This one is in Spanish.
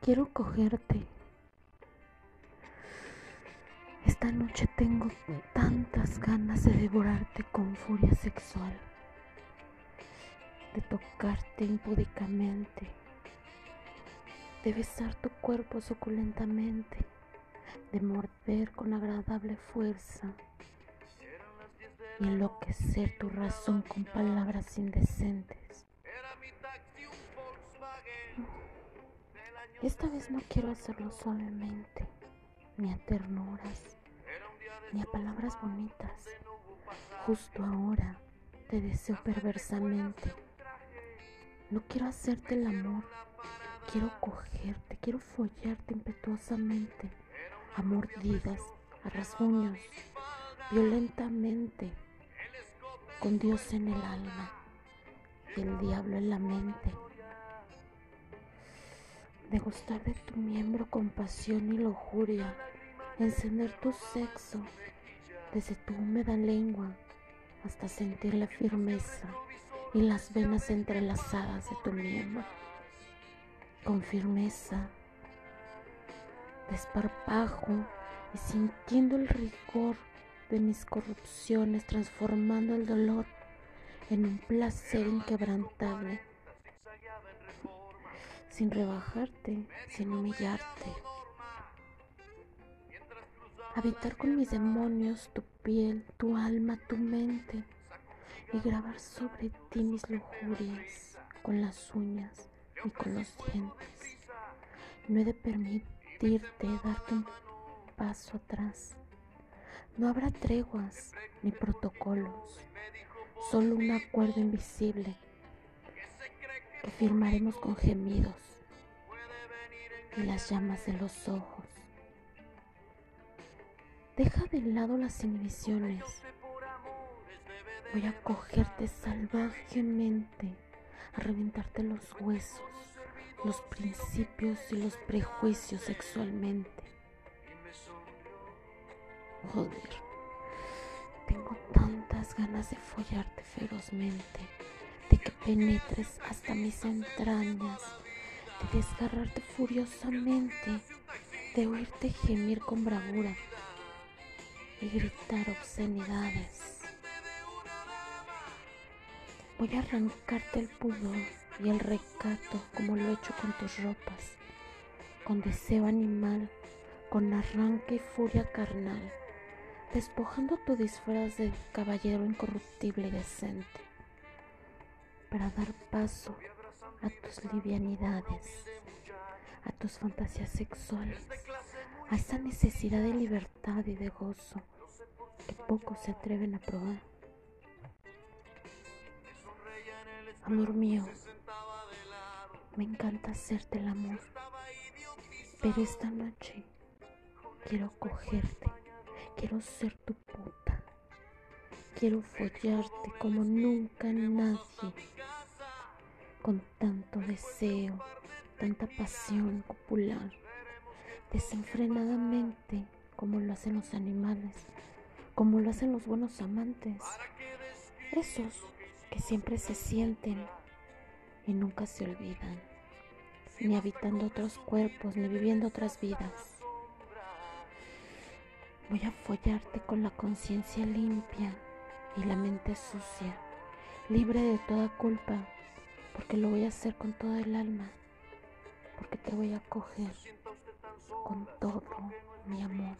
Quiero cogerte. Esta noche tengo tantas ganas de devorarte con furia sexual, de tocarte impúdicamente, de besar tu cuerpo suculentamente, de morder con agradable fuerza y enloquecer tu razón con palabras indecentes. Esta vez no quiero hacerlo suavemente, ni a ternuras, ni a palabras bonitas. Justo ahora te deseo perversamente. No quiero hacerte el amor, quiero cogerte, quiero follarte impetuosamente, a mordidas, a rasguños, violentamente, con Dios en el alma y el diablo en la mente de gustar de tu miembro con pasión y lujuria, encender tu sexo desde tu húmeda lengua hasta sentir la firmeza y las venas entrelazadas de tu miembro. Con firmeza, desparpajo y sintiendo el rigor de mis corrupciones, transformando el dolor en un placer inquebrantable sin rebajarte, sin humillarte. Habitar con mis demonios tu piel, tu alma, tu mente y grabar sobre ti mis lujurias con las uñas y con los dientes. No he de permitirte darte un paso atrás. No habrá treguas ni protocolos, solo un acuerdo invisible que firmaremos con gemidos y las llamas de los ojos. Deja de lado las inhibiciones. Voy a cogerte salvajemente, a reventarte los huesos, los principios y los prejuicios sexualmente. Joder, tengo tantas ganas de follarte ferozmente, de que penetres hasta mis entrañas desgarrarte furiosamente, de oírte gemir con bravura y gritar obscenidades. Voy a arrancarte el pudor y el recato como lo he hecho con tus ropas, con deseo animal, con arranque y furia carnal, despojando tu disfraz de caballero incorruptible y decente, para dar paso a tus livianidades, a tus fantasías sexuales, a esa necesidad de libertad y de gozo que pocos se atreven a probar. Amor mío, me encanta hacerte el amor, pero esta noche quiero cogerte, quiero ser tu puta, quiero follarte como nunca nadie con tanto deseo, tanta pasión popular, desenfrenadamente como lo hacen los animales, como lo hacen los buenos amantes, esos que siempre se sienten y nunca se olvidan, ni habitando otros cuerpos, ni viviendo otras vidas. Voy a follarte con la conciencia limpia y la mente sucia, libre de toda culpa porque lo voy a hacer con todo el alma, porque te voy a coger con todo mi amor.